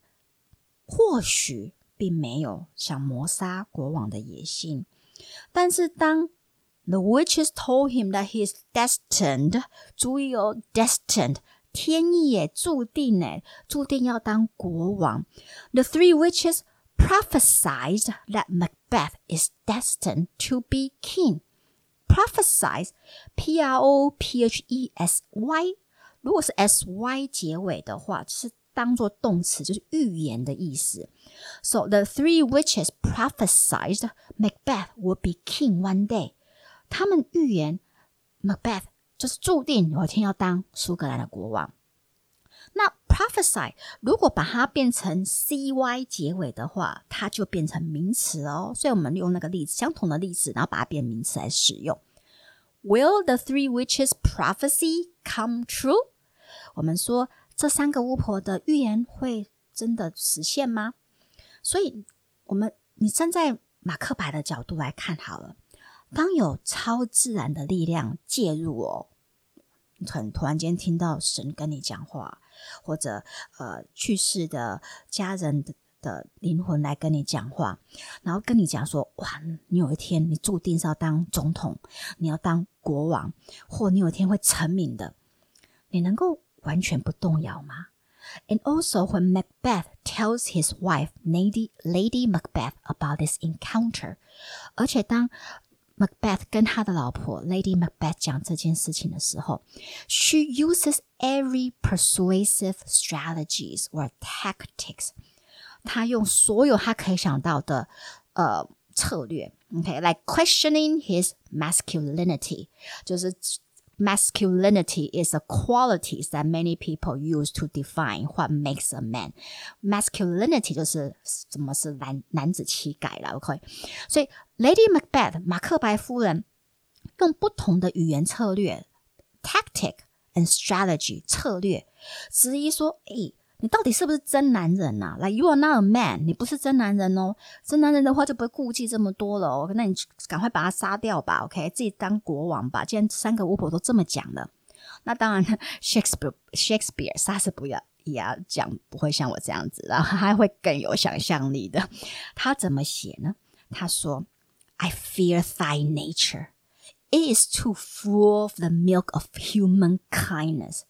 或许并没有想谋杀国王的野心，但是当 the witches told him that he is destined，注意哦，destined，天意也注定诶，注定要当国王。The three witches prophesied that Macbeth is destined to be king. Prophesied, P R O P H E S Y，如果是 S Y 结尾的话，是当做动词，就是预言的意思。So the three witches prophesied Macbeth would be king one day。他们预言 Macbeth 就是注定有一天要当苏格兰的国王。 Prophesy 如果把它变成 cy 结尾的话，它就变成名词哦。所以我们用那个例子，相同的例子，然后把它变名词来使用。Will the three witches' prophecy come true？我们说这三个巫婆的预言会真的实现吗？所以，我们你站在马克白的角度来看好了。当有超自然的力量介入哦，很突然间听到神跟你讲话，或者呃去世的家人的的灵魂来跟你讲话，然后跟你讲说：哇，你有一天你注定是要当总统，你要当国王，或你有一天会成名的，你能够？完全不动摇吗？And also when Macbeth tells his wife Lady Lady Macbeth about this encounter，而且当 Macbeth 跟他的老婆 Lady Macbeth 讲这件事情的时候，she uses every persuasive strategies or tactics。她用所有她可以想到的呃策略，OK，like questioning his masculinity，就是。masculinity is a quality that many people use to define what makes a man. Masculinity 就是什么是男男子气概了，OK？所以 Lady Macbeth 马克白夫人用不同的语言策略 tactic and strategy 策略，质疑说，诶。你到底是不是真男人呐、啊、？Like you are not a man，你不是真男人哦。真男人的话就不会顾忌这么多了哦。那你赶快把他杀掉吧，OK？自己当国王吧。既然三个巫婆都这么讲了，那当然，Shakespeare Shakespeare 莎士比亚也要讲，不会像我这样子，然后他会更有想象力的。他怎么写呢？他说：“I fear thy nature. It is too full of the milk of human kindness。”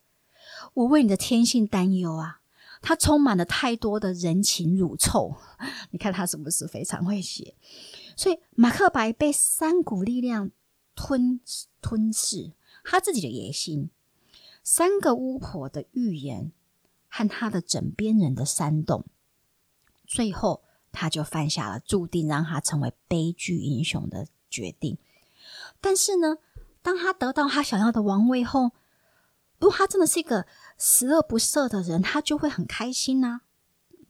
我为你的天性担忧啊。它充满了太多的人情乳臭。你看他是不是非常会写？所以马克白被三股力量吞吞噬，他自己的野心，三个巫婆的预言和他的枕边人的煽动，最后他就犯下了注定让他成为悲剧英雄的决定。但是呢，当他得到他想要的王位后，如果他真的是一个十恶不赦的人，他就会很开心呐。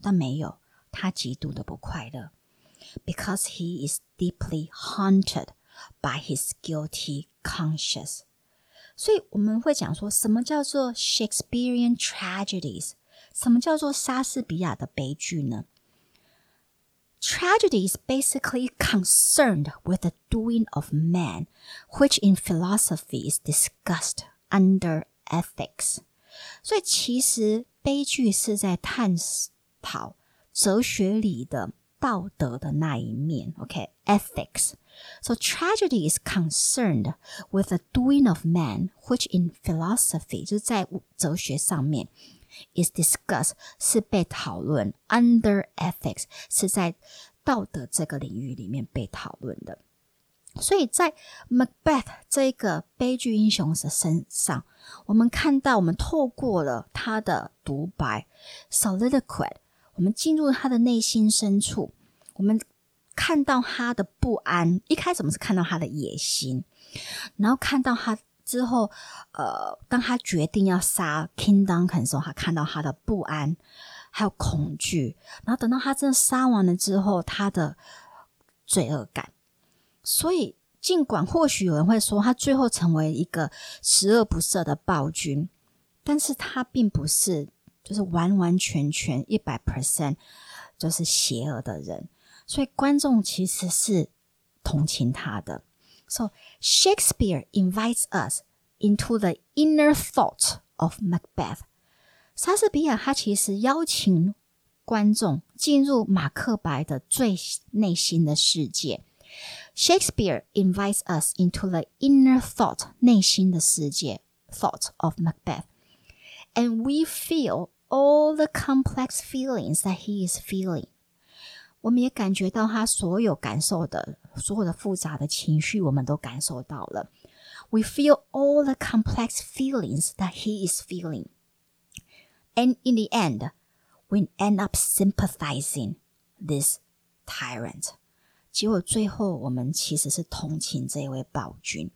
但没有，他极度的不快乐，because he is deeply haunted by his guilty conscience。所以我们会讲说什么叫做 Shakespearean tragedies？什么叫做莎士比亚的悲剧呢 ？Tragedy is basically concerned with the doing of man, which in philosophy is discussed under ethics，所以其实悲剧是在探讨哲学里的道德的那一面。OK，ethics。So tragedy is concerned with the doing of man, which in philosophy 就是在哲学上面 Is discussed 是被讨论，under ethics 是在道德这个领域里面被讨论的。所以在 Macbeth 这个悲剧英雄的身上，我们看到，我们透过了他的独白 （soliloquy），我们进入他的内心深处，我们看到他的不安。一开始我们是看到他的野心，然后看到他之后，呃，当他决定要杀 King Duncan 的时候，他看到他的不安还有恐惧，然后等到他真的杀完了之后，他的罪恶感。所以，尽管或许有人会说他最后成为一个十恶不赦的暴君，但是他并不是就是完完全全一百 percent 就是邪恶的人。所以观众其实是同情他的。So Shakespeare invites us into the inner thought of Macbeth。莎士比亚他其实邀请观众进入马克白的最内心的世界。Shakespeare invites us into the inner thought 内心的世界 thought of Macbeth, and we feel all the complex feelings that he is feeling. 我们也感觉到他所有感受的 所有的复杂的情绪，我们都感受到了。We feel all the complex feelings that he is feeling. And in the end, we end up sympathizing this tyrant. 结果最后，我们其实是同情这一位暴君。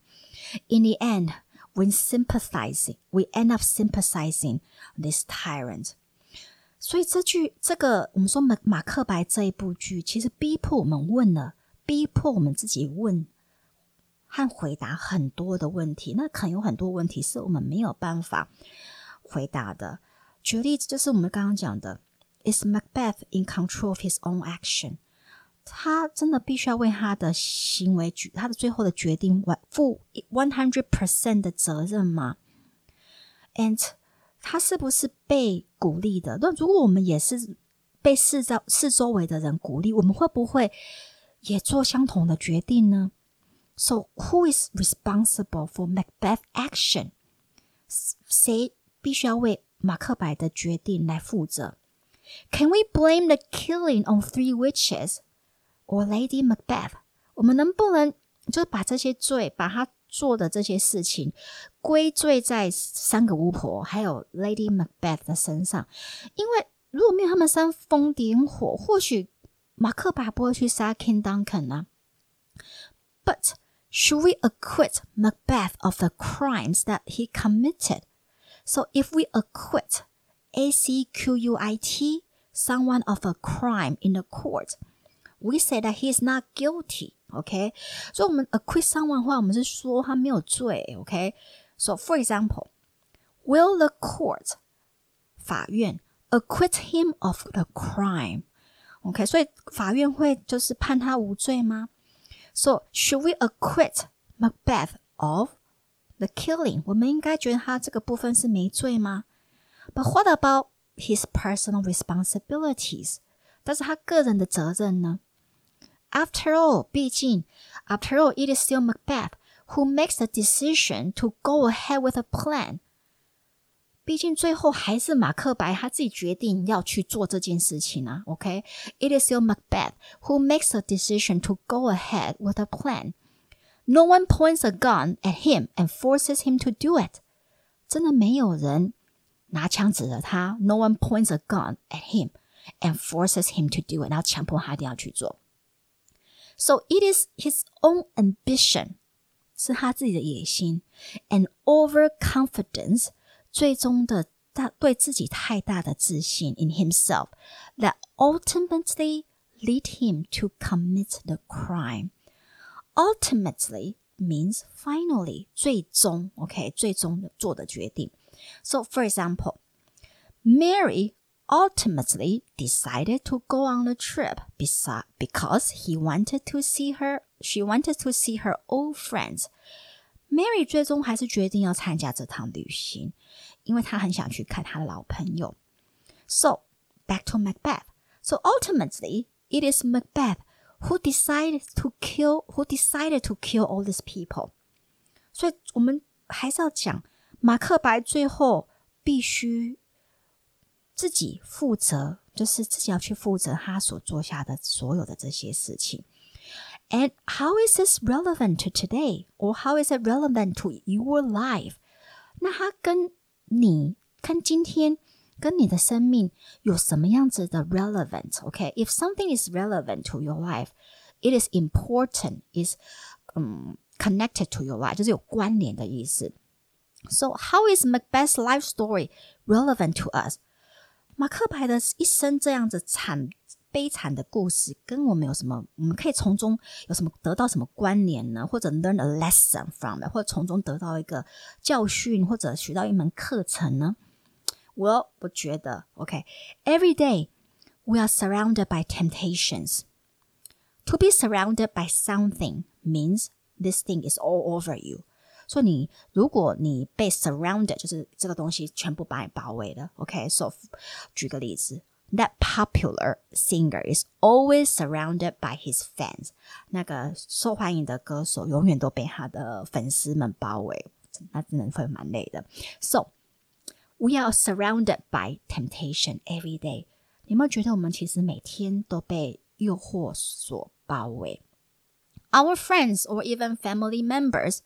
In the end, when sympathizing, we end up sympathizing this tyrant. 所以这句这个我们说马马克白这一部剧，其实逼迫我们问了， 逼迫我们自己问和回答很多的问题。那可能有很多问题是我们没有办法回答的。举个例子，就是我们刚刚讲的：Is Macbeth in control of his own action？他真的必须要为他的行为举他的最后的决定完负 one hundred percent 的责任吗？And 他是不是被鼓励的？那如果我们也是被四周四周围的人鼓励，我们会不会也做相同的决定呢？So who is responsible for Macbeth action？谁必须要为马克白的决定来负责？Can we blame the killing on three witches？or Lady Macbeth，我们能不能就是把这些罪，把他做的这些事情归罪在三个巫婆还有 Lady Macbeth 的身上？因为如果没有他们煽风点火，或许 马克白不会去杀 King Duncan 呢。But should we acquit Macbeth of the crimes that he committed? So if we acquit, A C Q U I T, someone of a crime in the court we say that he is not guilty. OK，所以我们 acquit someone 的话，我们是说他没有罪。OK，so for example, will the court 法院 acquit him of the crime? OK，所以法院会就是判他无罪吗？So should we acquit Macbeth of the killing？我们应该觉得他这个部分是没罪吗？But what about his personal responsibilities？但是他个人的责任呢？after all, 毕竟，after all, it is still Macbeth who makes the decision to go ahead with a plan. 毕竟最后还是马克白他自己决定要去做这件事情啊。OK，it、okay? is your Macbeth who makes a decision to go ahead with a plan. No one points a gun at him and forces him to do it. 真的没有人拿枪指着他。No one points a gun at him and forces him to do it，然后强迫他一定要去做。So it is his own ambition，是他自己的野心，and overconfidence， 最终的大对自己太大的自信 in himself that ultimately lead him to commit the crime. Ultimately means finally，最终，OK，最终的做的决定。So for example, Mary ultimately decided to go on the trip because he wanted to see her she wanted to see her old friends. Mary 最终还是决定要参加这趟旅行， 因为她很想去看她的老朋友。So back to Macbeth. So ultimately, it is Macbeth who decided to kill who decided to kill all these people. 所以我们还是要讲，马克白最后必须自己负责，就是自己要去负责他所做下的所有的这些事情。And how is this relevant to today, or how is it relevant to your life？那它跟 你、跟今天、跟你的生命有什么样子的 relevant？OK，if、okay? something is relevant to your life, it is important, is 嗯、um, connected to your life，就是有关联的意思。So how is Macbeth's life story relevant to us？马克白的一生这样子惨 悲惨的故事，跟我们有什么？我们可以从中有什么得到什么关联呢？或者 learn a lesson from 或者从中得到一个教训，或者学到一门课程呢？我我觉得，OK，every、okay, day we are surrounded by temptations. To be surrounded by something means this thing is all over you. 说你，如果你被 surrounded，就是这个东西全部把你包围了。OK，so、okay? 举个例子 ，That popular singer is always surrounded by his fans。那个受欢迎的歌手永远都被他的粉丝们包围，那真的会蛮累的。So we are surrounded by temptation every day。你有没有觉得我们其实每天都被诱惑所包围？Our friends or even family members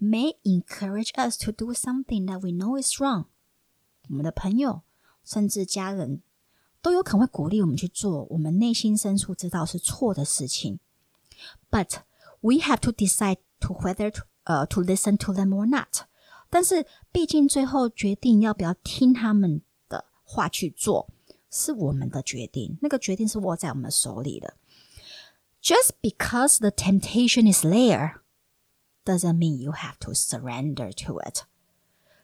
may encourage us to do something that we know is wrong。我们的朋友甚至家人 都有可能会鼓励我们去做我们内心深处知道是错的事情。But we have to decide to whether to 呃、uh, to listen to them or not。但是毕竟最后决定要不要听他们的话去做，是我们的决定，那个决定是握在我们手里的。Just because the temptation is there doesn't mean you have to surrender to it.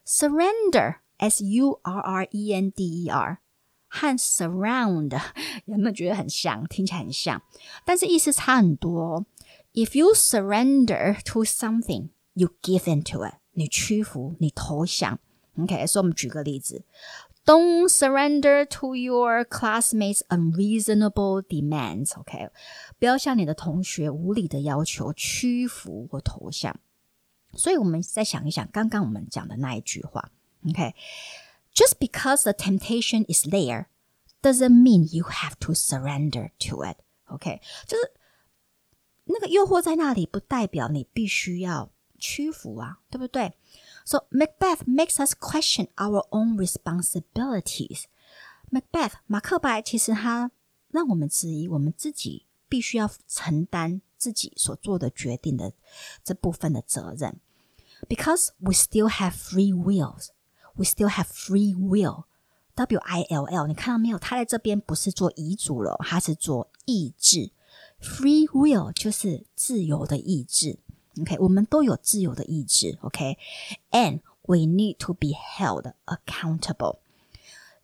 Surrender, S U R R E N D E R， 和 surround 有没有觉得很像？听起来很像，但是意思差很多。If you surrender to something, you give into it. 你屈服，你投降。OK，所以我们举个例子，Don't surrender to your classmates' unreasonable demands. OK，不要向你的同学无理的要求屈服或投降。所以我们再想一想刚刚我们讲的那一句话，OK，just、 okay? because the temptation is there doesn't mean you have to surrender to it。OK，就是那个诱惑在那里，不代表你必须要屈服啊，对不对？So Macbeth makes us question our own responsibilities。Macbeth 马克白其实他让我们质疑我们自己必须要承担自己所做的决定的这部分的责任，because we still have free wills, we still have free will. W I L L，你看到没有？它在这边不是做遗嘱了，它是做意志。Free will 就是自由的意志。OK，我们都有自由的意志。OK，and we need to be held accountable.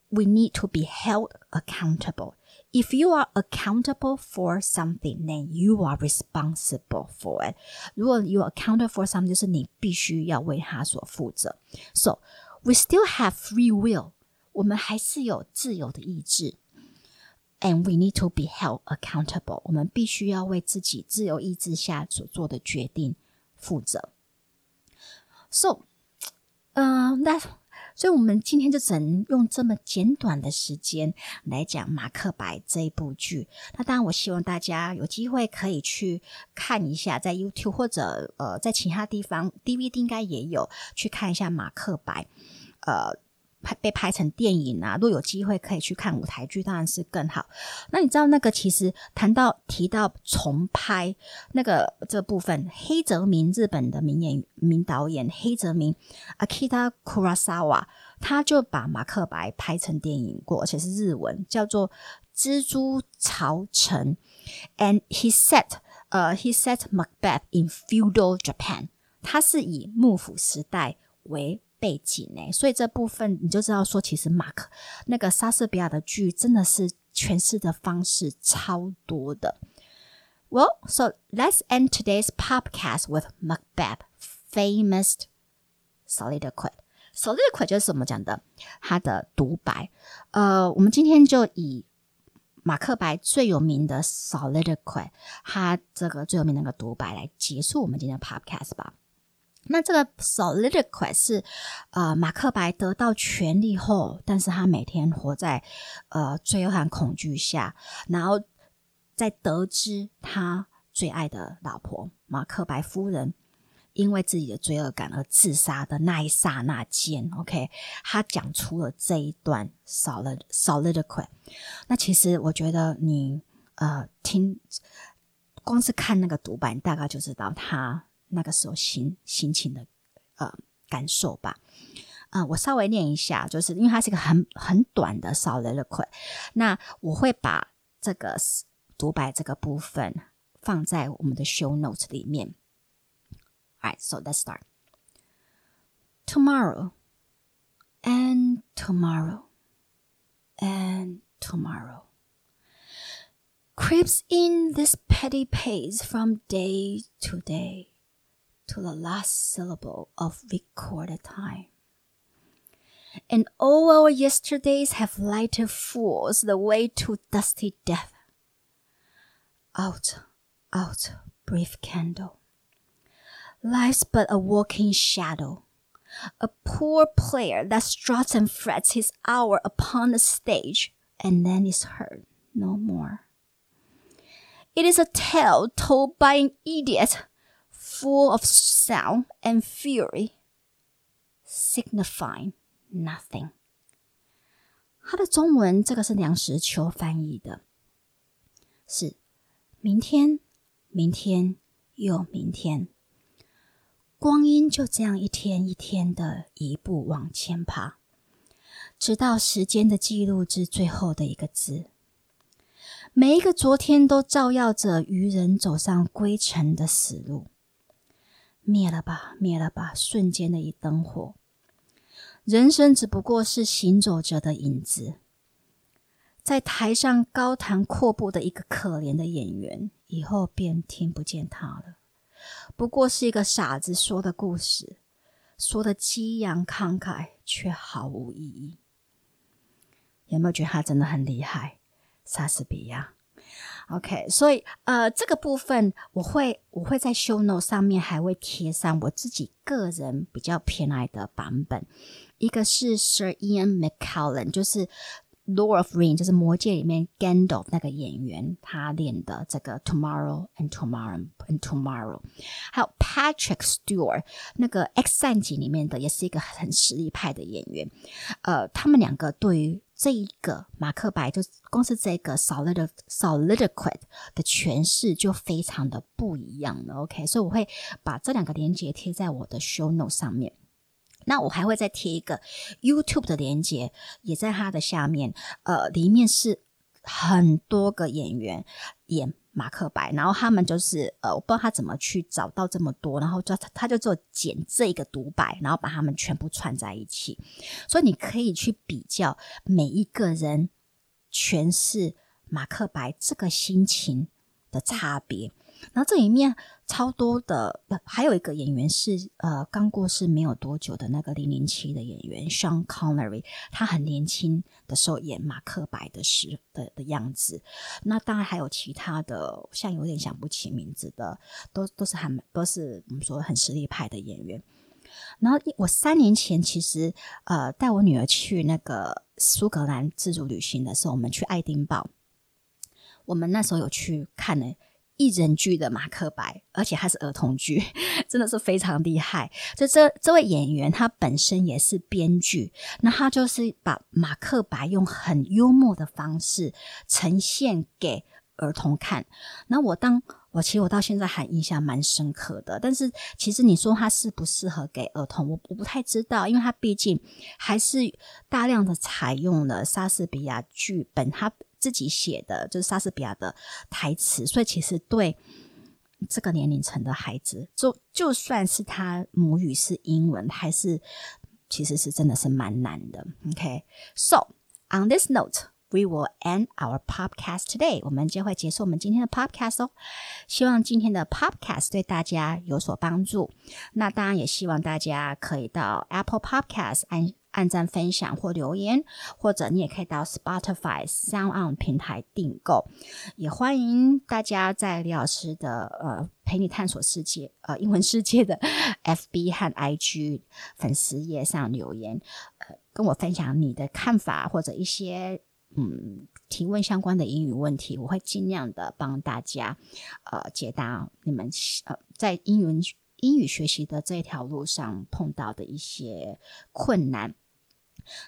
We need to be held accountable. If you are accountable for something, then you are responsible for it. 如果 you are accountable for something，就是你必须要为它所负责。So we still have free will. 我们还是有自由的意志。And we need to be held accountable. 我们必须要为自己自由意志下所做的决定负责。So, uh, that 所以，我们今天就只能用这么简短的时间来讲《马克白》这一部剧。那当然，我希望大家有机会可以去看一下，在 YouTube 或者呃在其他地方 DVD 应该也有去看一下《马克白》。呃。拍被拍成电影啊！如果有机会可以去看舞台剧，当然是更好。那你知道那个其实谈到提到重拍那个这部分，黑泽明日本的名演名导演黑泽明 Akira Kurosawa，他就把马克白拍成电影过，而且是日文，叫做《蜘蛛巢城》，and he set 呃 he set Macbeth in feudal Japan，他是以幕府时代为。背景呢，所以这部分你就知道说，其实马克那个莎士比亚的剧真的是诠释的方式超多的。Well, so let's end today's podcast with Macbeth famous soliloquy. Soliloquy 就是怎么讲的？他的独白。呃，我们今天就以马克白最有名的 soliloquy，他这个最有名的那个独白来结束我们今天的 podcast 吧。那这个 soliloquy 是，呃，马克白得到权力后，但是他每天活在呃罪恶和恐惧下，然后在得知他最爱的老婆马克白夫人因为自己的罪恶感而自杀的那一刹那间，OK，他讲出了这一段 soliloquy。那其实我觉得你呃听，光是看那个独白，大概就知道他。那个时候心心情的呃感受吧，啊，我稍微念一下，就是因为它是一个很很短的 soliloquy，那我会把这个独白这个部分放在我们的 show notes 里面。Alright, so let's start. Tomorrow, and tomorrow, and tomorrow creeps in this petty pace from day to day to the last syllable of recorded time. And all our yesterdays have lighted fools the way to dusty death. Out, out, brief candle. Life's but a walking shadow, a poor player that struts and frets his hour upon the stage and then is heard no more. It is a tale told by an idiot full of sound and fury, signifying nothing。它的中文这个是梁实秋翻译的，是明天，明天又明天，光阴就这样一天一天的一步往前爬，直到时间的记录至最后的一个字。每一个昨天都照耀着愚人走上归程的死路。灭了吧，灭了吧！瞬间的一灯火，人生只不过是行走着的影子。在台上高谈阔步的一个可怜的演员，以后便听不见他了。不过是一个傻子说的故事，说的激昂慷慨，却毫无意义。有没有觉得他真的很厉害？莎士比亚。OK，所以呃，这个部分我会我会在 Show Note 上面还会贴上我自己个人比较偏爱的版本，一个是 Sir Ian McCallen，就是 Lord of Ring，就是魔戒里面 Gandalf 那个演员他练的这个 Tomorrow and Tomorrow and Tomorrow，还有 Patrick Stewart 那个 X 战警里面的也是一个很实力派的演员，呃，他们两个对于这一个马克白，就光是这个 solid soliloquy 的诠释就非常的不一样了。OK，所以我会把这两个连接贴在我的 show note 上面。那我还会再贴一个 YouTube 的连接，也在它的下面。呃，里面是很多个演员演。马克白，然后他们就是呃，我不知道他怎么去找到这么多，然后就他他就做剪这个独白，然后把他们全部串在一起，所以你可以去比较每一个人诠释马克白这个心情的差别。然后这里面超多的，还有一个演员是呃刚过世没有多久的那个零零七的演员 Sean Connery，他很年轻的时候演马克白的时的的样子。那当然还有其他的，像有点想不起名字的，都都是很都是我们说很实力派的演员。然后我三年前其实呃带我女儿去那个苏格兰自助旅行的时候，我们去爱丁堡，我们那时候有去看了一人剧的《马克白》，而且还是儿童剧，真的是非常厉害。这这这位演员，他本身也是编剧，那他就是把《马克白》用很幽默的方式呈现给儿童看。那我当我其实我到现在还印象蛮深刻的，但是其实你说它适不适合给儿童，我我不太知道，因为它毕竟还是大量的采用了莎士比亚剧本，他自己写的就是莎士比亚的台词，所以其实对这个年龄层的孩子，就就算是他母语是英文，还是其实是真的是蛮难的。OK，so on this note。We will end our podcast today。我们就会结束我们今天的 podcast 哦。希望今天的 podcast 对大家有所帮助。那当然也希望大家可以到 Apple Podcast 按按赞、分享或留言，或者你也可以到 Spotify、Sound On 平台订购。也欢迎大家在李老师的呃陪你探索世界呃英文世界的 FB 和 IG 粉丝页上留言，呃跟我分享你的看法或者一些。嗯，提问相关的英语问题，我会尽量的帮大家呃解答你们呃在英文英语学习的这条路上碰到的一些困难。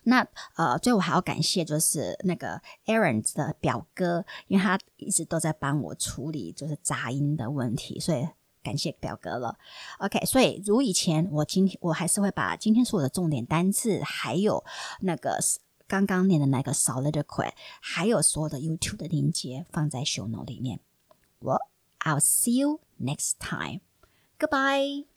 那呃，最后还要感谢就是那个 Aaron 的表哥，因为他一直都在帮我处理就是杂音的问题，所以感谢表哥了。OK，所以如以前，我今天我还是会把今天所有的重点单字还有那个。刚刚念的那个 soliloquy，还有所有的 YouTube 的链接放在 show note 里面。Well, I'll see you next time. Goodbye.